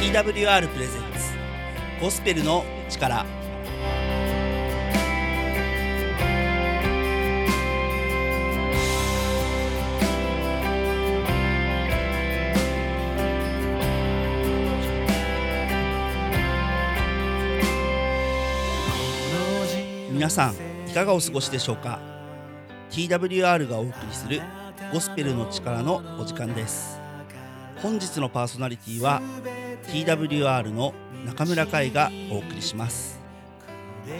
TWR プレゼンツゴスペルの力。皆さんいかがお過ごしでしょうか？TWR がお送りするゴスペルの力のお時間です。本日のパーソナリティは TWR の中村海がお送りします。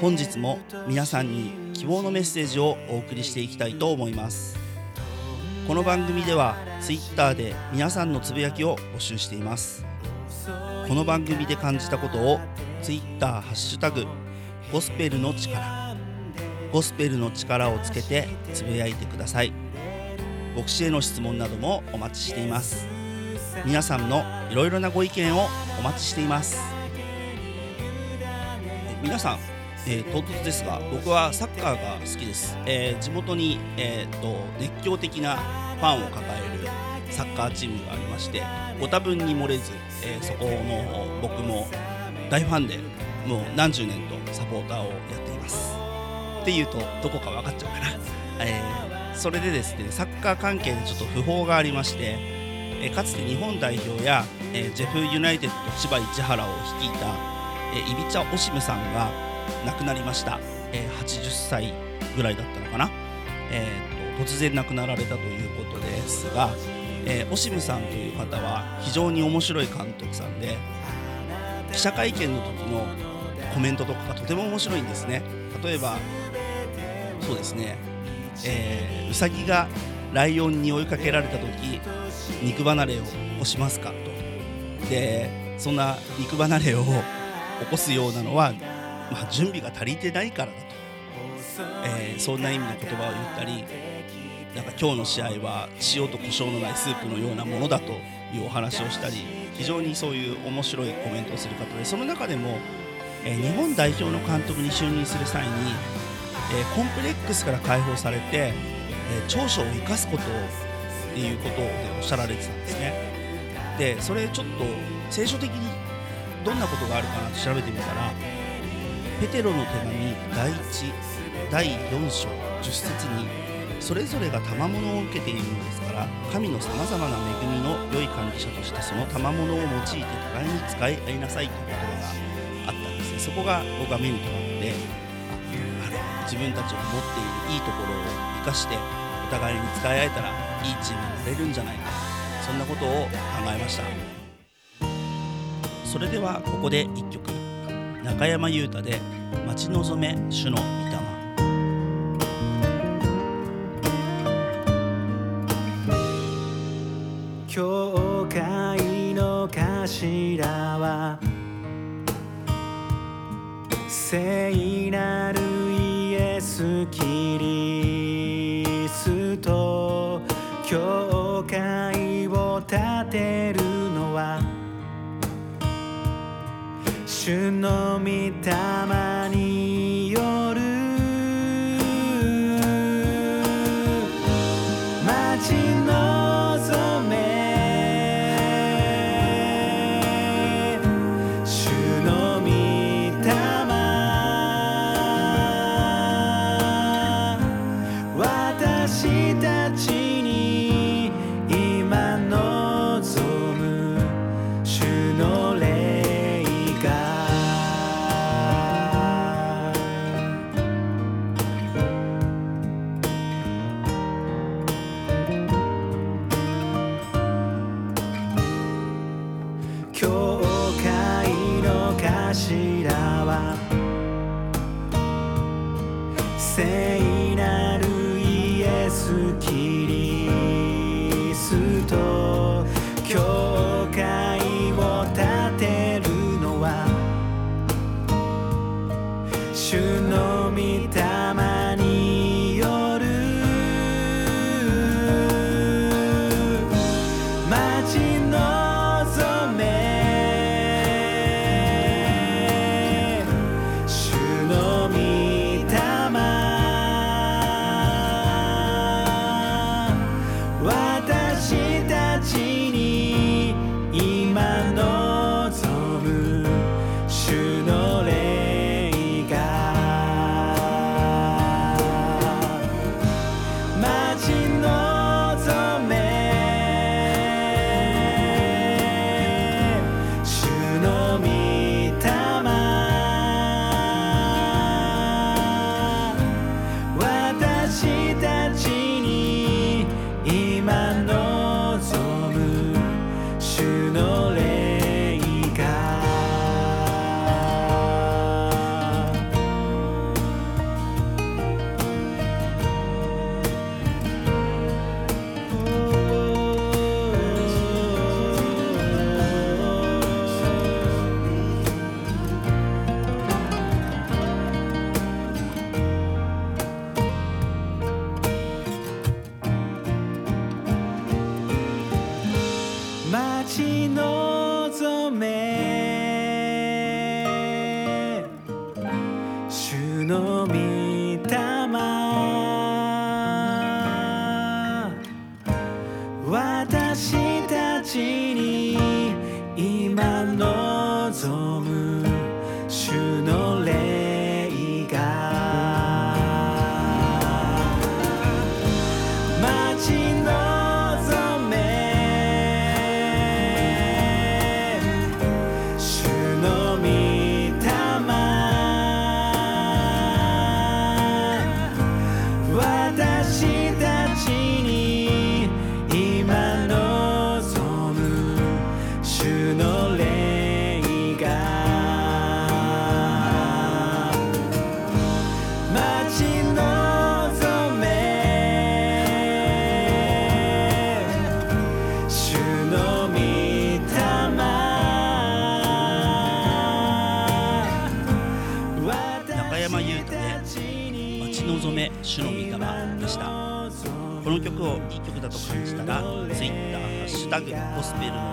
本日も皆さんに希望のメッセージをお送りしていきたいと思います。この番組では Twitter で皆さんのつぶやきを募集しています。この番組で感じたことを Twitter ハッシュタグゴスペルの力ゴスペルの力をつけてつぶやいてください。牧師への質問などもお待ちしています。皆さんのいろいろなご意見をお待ちしています。皆さん、えー、唐突ですが僕はサッカーが好きです、えー、地元に、えーと、熱狂的なファンを抱えるサッカーチームがありましてご多分に漏れず、えー、そこの僕も大ファンでもう何十年とサポーターをやっています。っていうとどこか分かっちゃうかな、えー、それでですねサッカー関係でちょっと訃報がありまして、え、かつて日本代表や、え、ジェフユナイテッド千葉市原を率いた、えー、イビチャ・オシムさんが亡くなりました、え、80歳ぐらいだったのかな、えーと、突然亡くなられたということですが、え、オシムさんという方は非常に面白い監督さんで記者会見の時のコメントとかがとても面白いんですね。例えばそうですね、えー、ウサギがライオンに追いかけられた時肉離れを起こしますかと。でそんな肉離れを起こすようなのは、まあ、準備が足りてないからだと、えー、そんな意味の言葉を言ったりなんか今日の試合は塩と胡椒のないスープのようなものだというお話をしたり非常にそういう面白いコメントをする方でその中でもえー、日本代表の監督に就任する際に、えー、コンプレックスから解放されて、えー、長所を生かすことっていうことを、ね、おっしゃられてたんですね。でそれちょっと聖書的にどんなことがあるかなと調べてみたらペテロの手紙第1第4章10節にそれぞれが賜物を受けているのですから神のさまざまな恵みの良い管理者としてその賜物を用いて互いに使い合いなさいという言葉があったんですね。そこが僕は目に留まってあ自分たちが持っているいいところを生かして互いに使い合えたらいいチームになれるんじゃないかそんなことを考えました。それではここで1曲。中山優太で「待ち望め主の御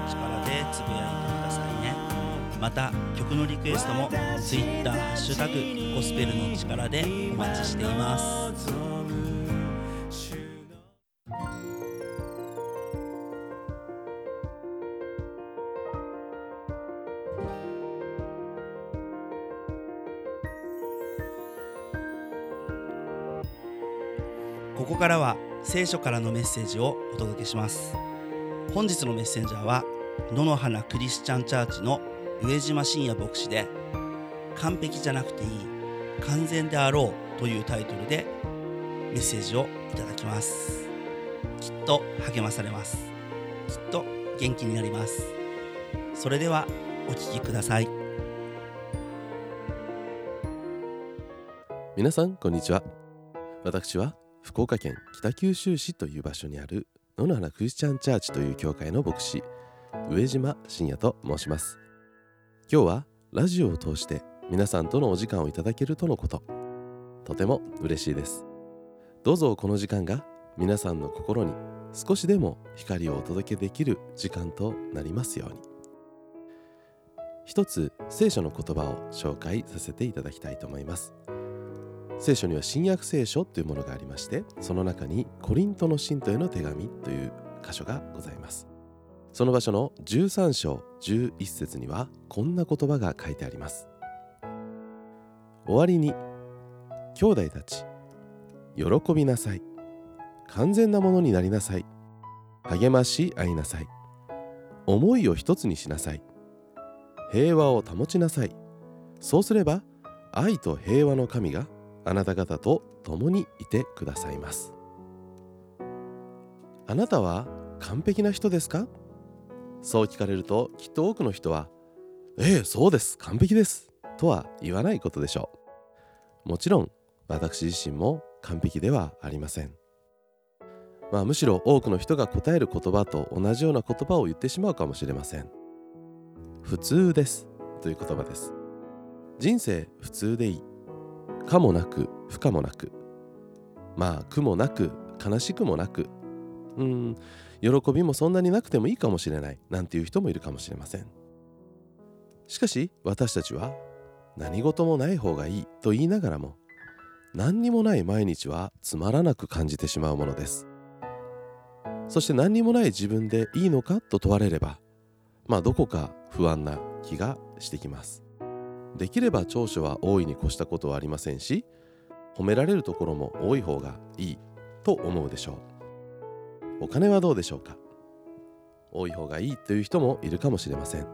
力でつぶやいてくださいね。また曲のリクエストも Twitter ハッシュタグゴスペルの力でお待ちしています。ここからは聖書からのメッセージをお届けします。本日のメッセンジャーは野の花クリスチャンチャーチの上島信也牧師で完璧じゃなくていい完全であろうというタイトルでメッセージをいただきます。きっと励まされます。きっと元気になります。それではお聞きください。皆さんこんにちは。私は福岡県北九州市という場所にある野の花クリスチャンチャーチという教会の牧師。上島信也と申します。今日はラジオを通して皆さんとのお時間をいただけるとのこと。とても嬉しいです。どうぞこの時間が皆さんの心に少しでも光をお届けできる時間となりますように。一つ聖書の言葉を紹介させていただきたいと思います。聖書には新約聖書というものがありましてその中にコリントの信徒への手紙という箇所がございます。その場所の13章11節にはこんな言葉が書いてあります。終わりに兄弟たち喜びなさい。完全なものになりなさい。励まし合いなさい。思いを一つにしなさい。平和を保ちなさい。そうすれば愛と平和の神があなた方と共にいてくださいます。あなたは完璧な人ですか？そう聞かれるときっと多くの人はええそうです。完璧です。とは言わないことでしょう。もちろん私自身も完璧ではありません。まあむしろ多くの人が答える言葉と同じような言葉を言ってしまうかもしれません。普通です。という言葉です。人生普通でいい。可もなく不可もなく。まあ苦もなく悲しくもなく。うん。喜びもそんなになくてもいいかもしれないなんていう人もいるかもしれません。しかし私たちは何事もない方がいいと言いながらも何にもない毎日はつまらなく感じてしまうものです。そして何にもない自分でいいのかと問われればまあどこか不安な気がしてきます。できれば長所は大いに越したことはありませんし褒められるところも多い方がいいと思うでしょう。お金はどうでしょうか？多い方がいいという人もいるかもしれません。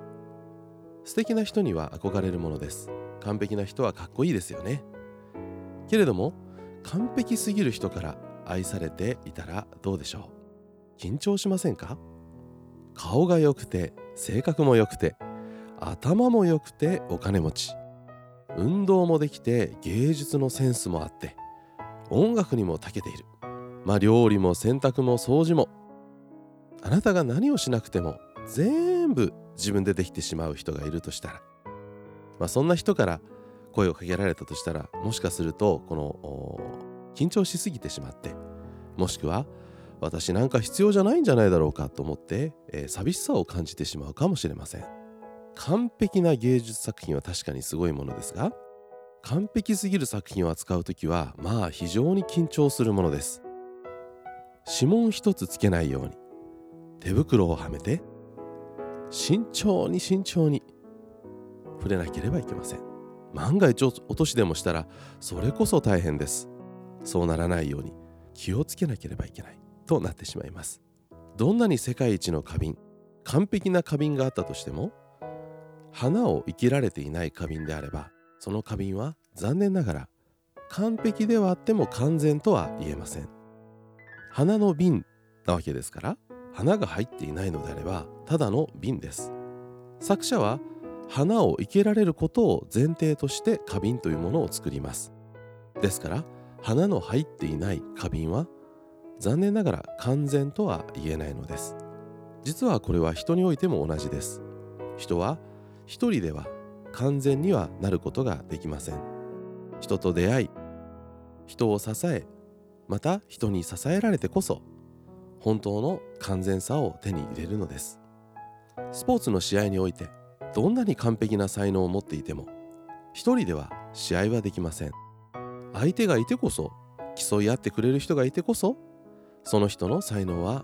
素敵な人には憧れるものです。完璧な人はかっこいいですよね。けれども完璧すぎる人から愛されていたらどうでしょう？緊張しませんか？顔が良くて性格も良くて頭も良くてお金持ち。運動もできて芸術のセンスもあって音楽にも長けている。まあ料理も洗濯も掃除も。あなたが何をしなくても全部自分でできてしまう人がいるとしたら。まあそんな人から声をかけられたとしたらもしかするとこの緊張しすぎてしまってもしくは私なんか必要じゃないんじゃないだろうかと思って、えー寂しさを感じてしまうかもしれません。完璧な芸術作品は確かにすごいものですが完璧すぎる作品を扱う時はまあ非常に緊張するものです。指紋一つつけないように。手袋をはめて慎重に慎重に触れなければいけません。万が一落としでもしたらそれこそ大変です。そうならないように気をつけなければいけない。となってしまいます。どんなに世界一の花瓶完璧な花瓶があったとしても花を生きられていない花瓶であればその花瓶は残念ながら完璧ではあっても完全とは言えません。花の瓶なわけですから花が入っていないのであればただの瓶です。作者は花を生けられることを前提として花瓶というものを作ります。ですから花の入っていない花瓶は残念ながら完全とは言えないのです。実はこれは人においても同じです。人は一人では完全にはなることができません。人と出会い人を支えまた人に支えられてこそ本当の完全さを手に入れるのです。スポーツの試合においてどんなに完璧な才能を持っていても一人では試合はできません。相手がいてこそ競い合ってくれる人がいてこそその人の才能は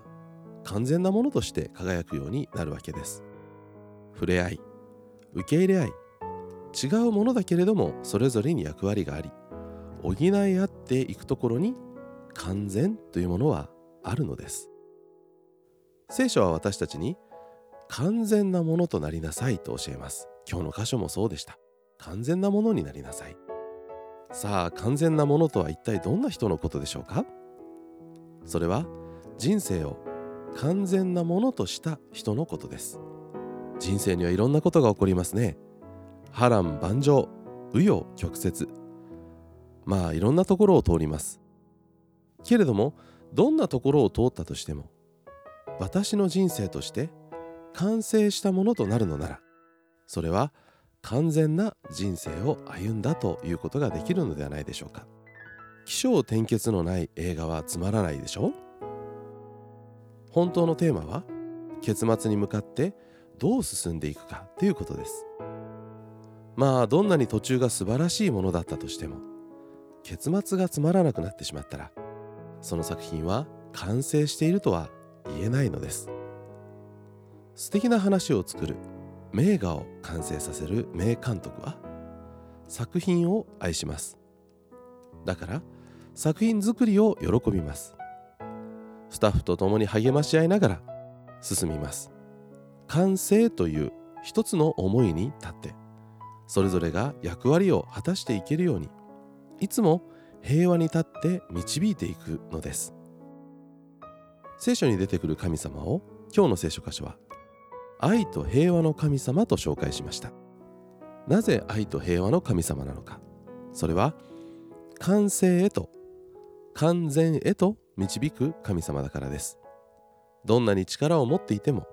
完全なものとして輝くようになるわけです。触れ合い受け入れ合い違うものだけれどもそれぞれに役割があり補い合っていくところに完全というものはあるのです。聖書は私たちに完全なものとなりなさいと教えます。今日の箇所もそうでした。完全なものになりなさい。さあ完全なものとは一体どんな人のことでしょうか？それは人生を完全なものとした人のことです。人生にはいろんなことが起こりますね。波乱万丈紆余曲折。まあいろんなところを通ります。けれどもどんなところを通ったとしても私の人生として完成したものとなるのならそれは完全な人生を歩んだということができるのではないでしょうか。起承転結のない映画はつまらないでしょ本当のテーマは結末に向かってどう進んでいくかということです。まあどんなに途中が素晴らしいものだったとしても結末がつまらなくなってしまったらその作品は完成しているとは言えないのです。素敵な話を作る名画を完成させる名監督は作品を愛します。だから作品作りを喜びます。スタッフと共に励まし合いながら進みます。完成という一つの思いに立ってそれぞれが役割を果たしていけるようにいつも平和に立って導いていくのです。聖書に出てくる神様を今日の聖書箇所は愛と平和の神様と紹介しました。なぜ愛と平和の神様なのか。それは完成へと完全へと導く神様だからです。どんなに力を持っていても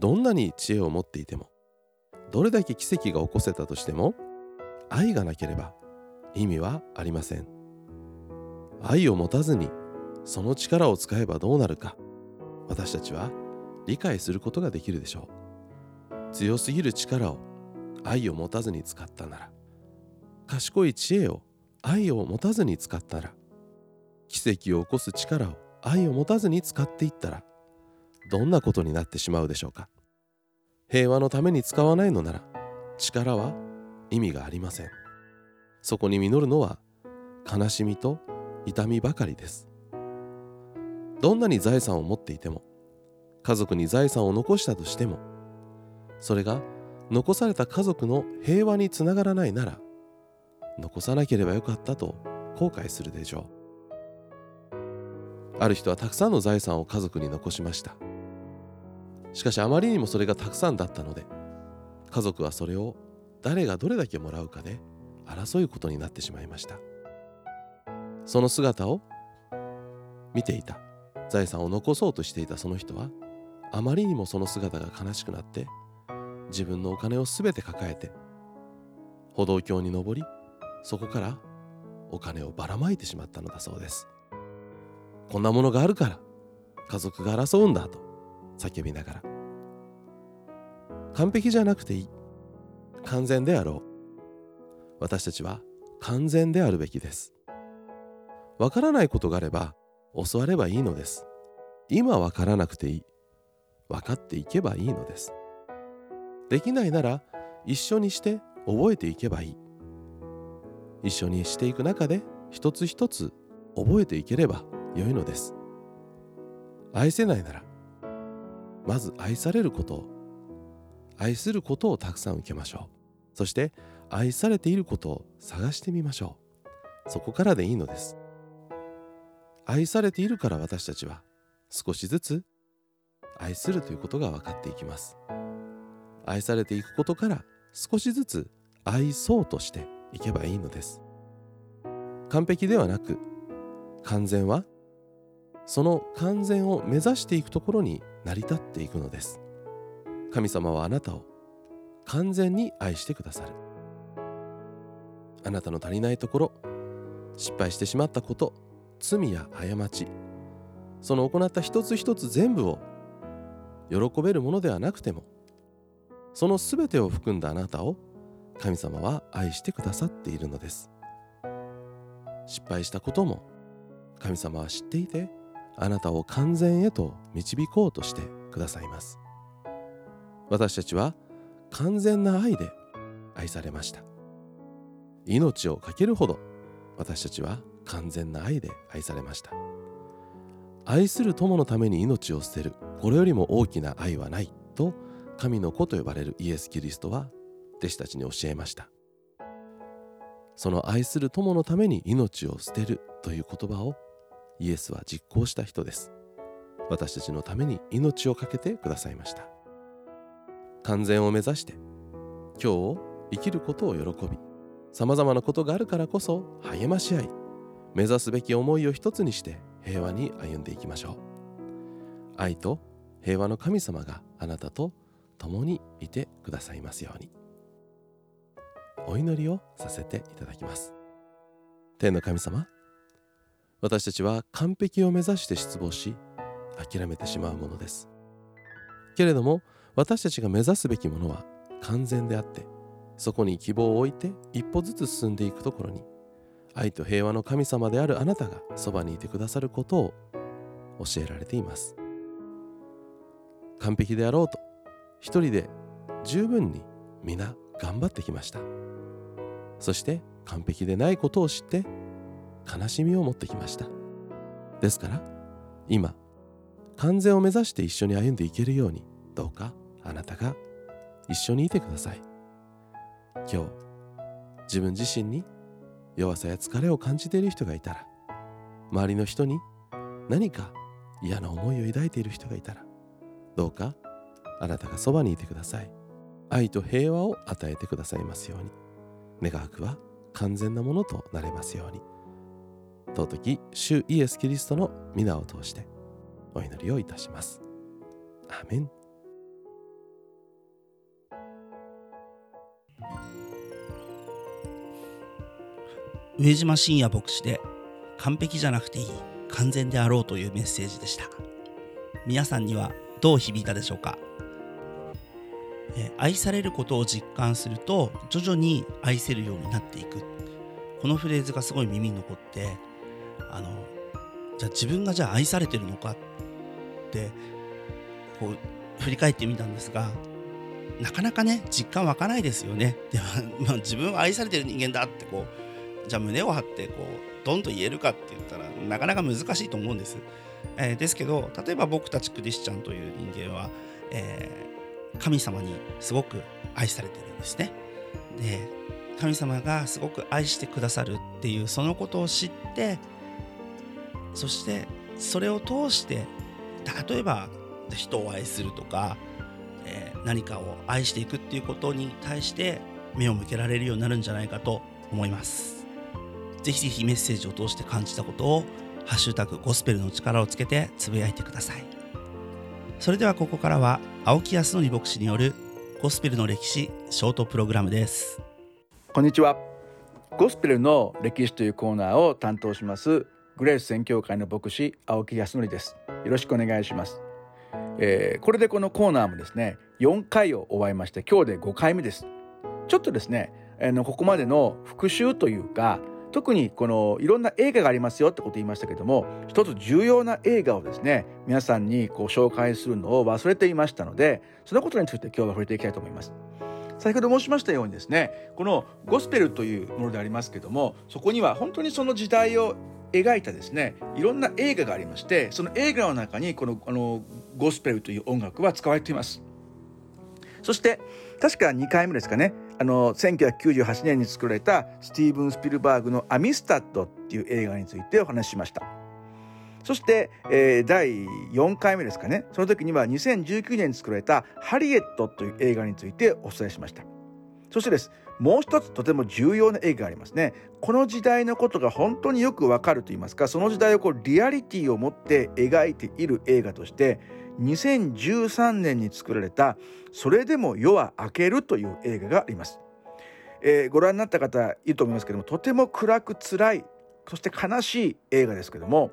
どんなに知恵を持っていてもどれだけ奇跡が起こせたとしても愛がなければ意味はありません。愛を持たずにその力を使えばどうなるか私たちは理解することができるでしょう。強すぎる力を愛を持たずに使ったなら賢い知恵を愛を持たずに使ったら奇跡を起こす力を愛を持たずに使っていったらどんなことになってしまうでしょうか。平和のために使わないのなら力は意味がありません。そこに実るのは悲しみと痛みばかりです。どんなに財産を持っていても家族に財産を残したとしてもそれが残された家族の平和につながらないなら残さなければよかったと後悔するでしょう。ある人はたくさんの財産を家族に残しました。しかしあまりにもそれがたくさんだったので家族はそれを誰がどれだけもらうかで争うことになってしまいました。その姿を見ていた。財産を残そうとしていたその人はあまりにもその姿が悲しくなって自分のお金を全て抱えて歩道橋に登りそこからお金をばらまいてしまったのだそうです。こんなものがあるから家族が争うんだと叫びながら。完璧じゃなくていい。完全であろう。私たちは完全であるべきです。わからないことがあれば教わればいいのです。今わからなくていい。分かっていけばいいのです。できないなら一緒にして覚えていけばいい。一緒にしていく中で一つ一つ覚えていければ良いのです。愛せないならまず愛されることを愛することをたくさん受けましょう。そして愛されていることを探してみましょう。そこからでいいのです。愛されているから私たちは少しずつ愛するということが分かっていきます。愛されていくことから少しずつ愛そうとしていけばいいのです。完璧ではなく完全はその完全を目指していくところに成り立っていくのです。神様はあなたを完全に愛してくださる。あなたの足りないところ失敗してしまったこと罪や過ちその行った一つ一つ全部を喜べるものではなくてもその全てを含んだあなたを神様は愛してくださっているのです。失敗したことも神様は知っていてあなたを完全へと導こうとしてくださいます。私たちは完全な愛で愛されました。命を懸けるほど私たちは完全な愛で愛されました。愛する友のために命を捨てる。これよりも大きな愛はないと神の子と呼ばれるイエス・キリストは弟子たちに教えました。その愛する友のために命を捨てるという言葉をイエスは実行した人です。私たちのために命を懸けてくださいました。完全を目指して今日を生きることを喜びさまざまなことがあるからこそ励まし合い目指すべき思いを一つにして平和に歩んでいきましょう。愛と平和の神様があなたと共にいてくださいますように。お祈りをさせていただきます。天の神様私たちは完璧を目指して失望し諦めてしまうものです。けれども私たちが目指すべきものは完全であってそこに希望を置いて一歩ずつ進んでいくところに愛と平和の神様であるあなたがそばにいてくださることを教えられています。完璧であろうと一人で十分に皆頑張ってきました。そして完璧でないことを知って悲しみを持ってきました。ですから今完全を目指して一緒に歩んでいけるようにどうかあなたが一緒にいてください。今日自分自身に弱さや疲れを感じている人がいたら周りの人に何か嫌な思いを抱いている人がいたらどうかあなたがそばにいてください。愛と平和を与えてくださいますように。願わくは完全なものとなれますように。尊き主イエス・キリストの皆を通してお祈りをいたします。アメン。上島信也牧師で完璧じゃなくていい完全であろうというメッセージでした。皆さんにはどう響いたでしょうか？え愛されることを実感すると徐々に愛せるようになっていく。このフレーズがすごい耳に残ってあのじゃあ自分がじゃあ愛されてるのかってこう振り返ってみたんですがなかなかね実感湧かないですよね。でも、まあ、自分は愛されてる人間だってこうじゃあ胸を張ってこうドンと言えるかって言ったらなかなか難しいと思うんです、えー、ですけど例えば僕たちクリスチャンという人間は、えー、神様にすごく愛されてるんですね。で神様がすごく愛してくださるっていうそのことを知ってそしてそれを通して例えば人を愛するとか、えー、何かを愛していくっていうことに対して目を向けられるようになるんじゃないかと思います。ぜひぜひメッセージを通して感じたことをハッシュタグゴスペルの力をつけてつぶやいてください。それではここからは青木康則牧師によるゴスペルの歴史ショートプログラムです。こんにちは。ゴスペルの歴史というコーナーを担当しますグレース宣教会の牧師青木康則です。よろしくお願いします、えー、これでこのコーナーもですね4回を終えまして今日で5回目です。ちょっとですねあのここまでの復習というか特にこのいろんな映画がありますよってこと言いましたけども一つ重要な映画をですね皆さんにこう紹介するのを忘れていましたのでそのことについて今日は触れていきたいと思います。先ほど申しましたようにですねこのゴスペルというものでありますけどもそこには本当にその時代を描いたですねいろんな映画がありましてその映画の中にこのあのゴスペルという音楽は使われています。そして確か2回目ですかねあの1998年に作られたスティーブン・スピルバーグの「アミスタッド」っていう映画についてお話ししました。そして、えー、第4回目ですかね。その時には2019年に作られた「ハリエット」という映画についてお伝えしました。そしてです。もう一つとても重要な映画がありますね。この時代のことが本当によくわかると言いますか。その時代をこうリアリティを持って描いている映画として2013年に作られた「それでも夜は明ける」という映画があります、えー、ご覧になった方いると思いますけどもとても暗く辛いそして悲しい映画ですけども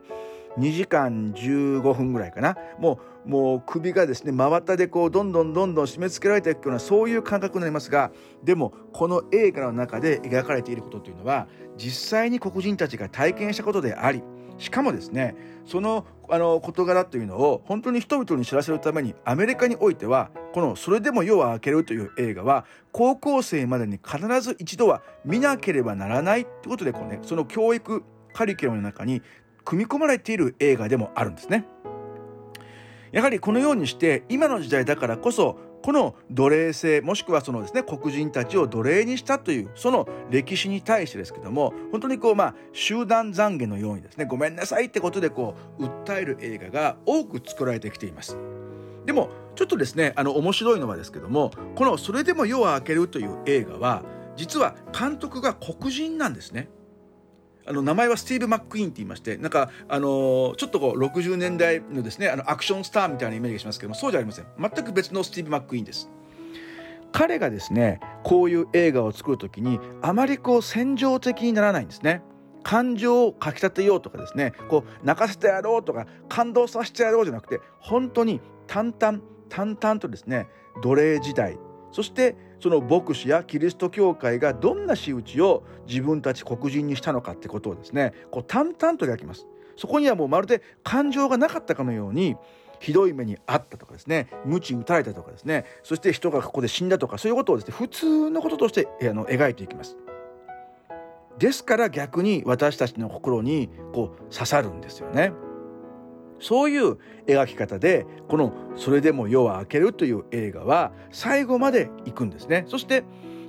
2時間15分ぐらいかな。もうもう首がですね真綿でこうどんどんどんどん締め付けられていくようなそういう感覚になりますがでもこの映画の中で描かれていることというのは実際に黒人たちが体験したことでありしかもですねそのあの事柄というのを本当に人々に知らせるためにアメリカにおいてはこの「それでも夜は明ける」という映画は高校生までに必ず一度は見なければならないってことでこう、ね、その教育カリキュラムの中に組み込まれている映画でもあるんですね。やはりこのようにして今の時代だからこそこの奴隷制もしくはそのですね黒人たちを奴隷にしたというその歴史に対してですけども本当にこうまあ集団懺悔のようにですねごめんなさいってことでこう訴える映画が多く作られてきています。でもちょっとですねあの面白いのはですけどもこの「それでも夜は明ける」という映画は実は監督が黒人なんですね。あの名前はスティーブ・マック・イーンって言いましてなんかあのちょっとこう60年代のですねあのアクションスターみたいなイメージがしますけどもそうじゃありません。全く別のスティーブ・マック・イーンです。彼がですねこういう映画を作る時にあまりこう戦場的にならないんですね。感情をかきたてようとかですねこう泣かせてやろうとか感動させてやろうじゃなくて本当に淡々淡々とですね奴隷時代そしてその牧師やキリスト教会がどんな仕打ちを自分たち黒人にしたのかってことをですねこう淡々と描きますそこにはもうまるで感情がなかったかのようにひどい目にあったとかですね鞭打たれたとかですねそして人がここで死んだとかそういうことをですね普通のこととしてあの描いていきますですから逆に私たちの心にこう刺さるんですよね。そういう描き方でこの「それでも夜は明ける」という映画は最後まで行くんですね。そして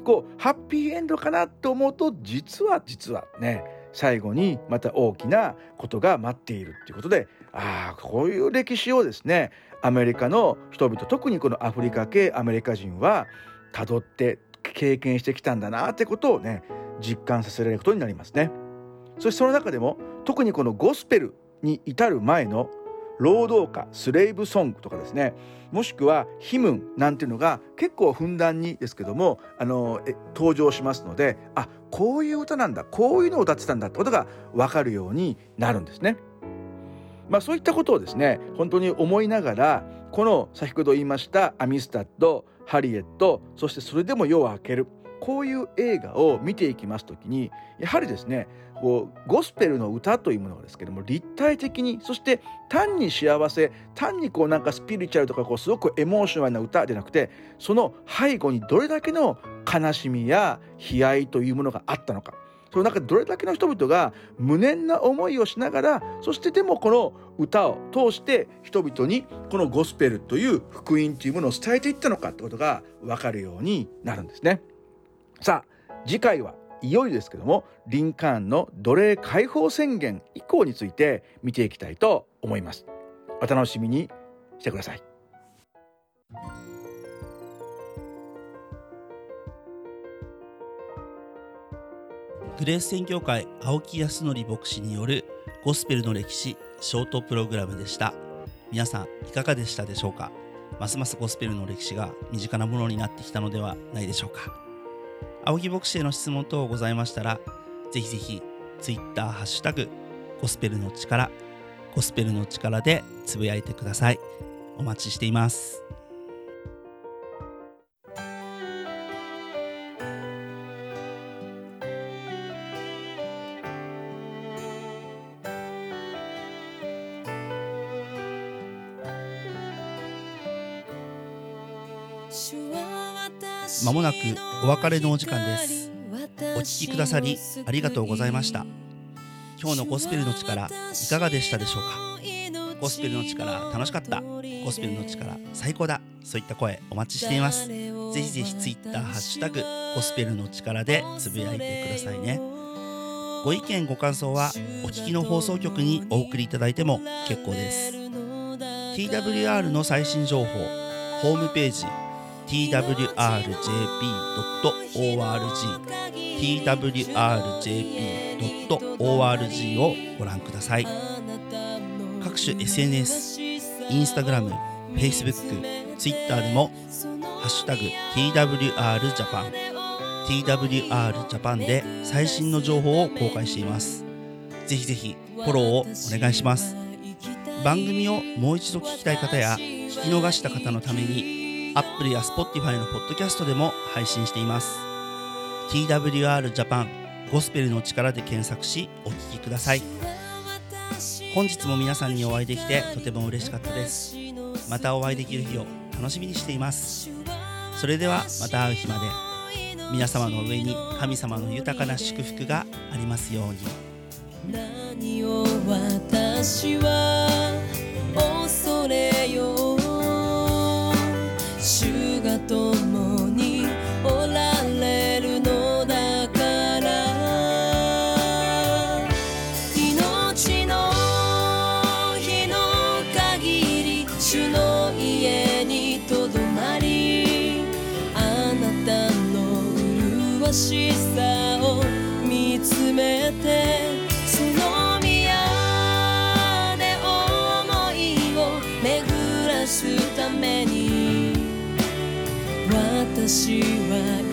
こうハッピーエンドかなと思うと実は実はね最後にまた大きなことが待っているっていうことでああこういう歴史をですねアメリカの人々特にこのアフリカ系アメリカ人はたどって経験してきたんだなってことをね実感させられることになりますね。そしてその中でも特にこのゴスペルに至る前の労働歌スレイブソングとかですねもしくはヒムンなんていうのが結構ふんだんにですけどもあの登場しますのであこういう歌なんだこういうのを歌ってたんだってことが分かるようになるんですね。まあ、そういったことをですね本当に思いながらこの先ほど言いましたアミスタッドハリエットそしてそれでも夜は明けるこういう映画を見ていきます時にやはりですねこうゴスペルの歌というものがですけども立体的にそして単に幸せ単にこうなんかスピリチュアルとかこうすごくエモーショナルな歌じゃなくてその背後にどれだけの悲しみや悲哀というものがあったのかその中でどれだけの人々が無念な思いをしながらそしてでもこの歌を通して人々にこのゴスペルという福音というものを伝えていったのかってことが分かるようになるんですね。さあ次回はいよいよですけどもリンカーンの奴隷解放宣言以降について見ていきたいと思います。お楽しみに。してください。グレース宣教会青木康則牧師によるゴスペルの歴史ショートプログラムでした。皆さんいかがでしたでしょうか？ますますゴスペルの歴史が身近なものになってきたのではないでしょうか？青木牧師への質問等ございましたら、ぜひぜひ、ツイッター、ハッシュタグ、ゴスペルの力ゴスペルの力でつぶやいてください。お待ちしています。くお別れのお時間です。お聞きくださりありがとうございました。今日のゴスペルの力いかがでしたでしょうか？ゴスペルの力楽しかった？ゴスペルの力最高だ？そういった声お待ちしています。ぜひぜひツイッターハッシュタグゴスペルの力でつぶやいてくださいね。ご意見ご感想はお聞きの放送局にお送りいただいても結構です。TWR の最新情報ホームページ twrjp.org twrjp.org をご覧ください。各種 SNS インスタグラム Facebook、Twitter でもハッシュタグ TWRJAPAN TWR Japan で最新の情報を公開しています。ぜひぜひフォローをお願いします。番組をもう一度聞きたい方や聞き逃した方のために Apple や Spotify のポッドキャストでも配信しています。TWR Japan ゴスペルの力で検索しお聞きください。本日も皆さんにお会いできてとても嬉しかったです。またお会いできる日を楽しみにしています。それではまた会う日まで皆様の上に神様の豊かな祝福がありますように。何を私は私は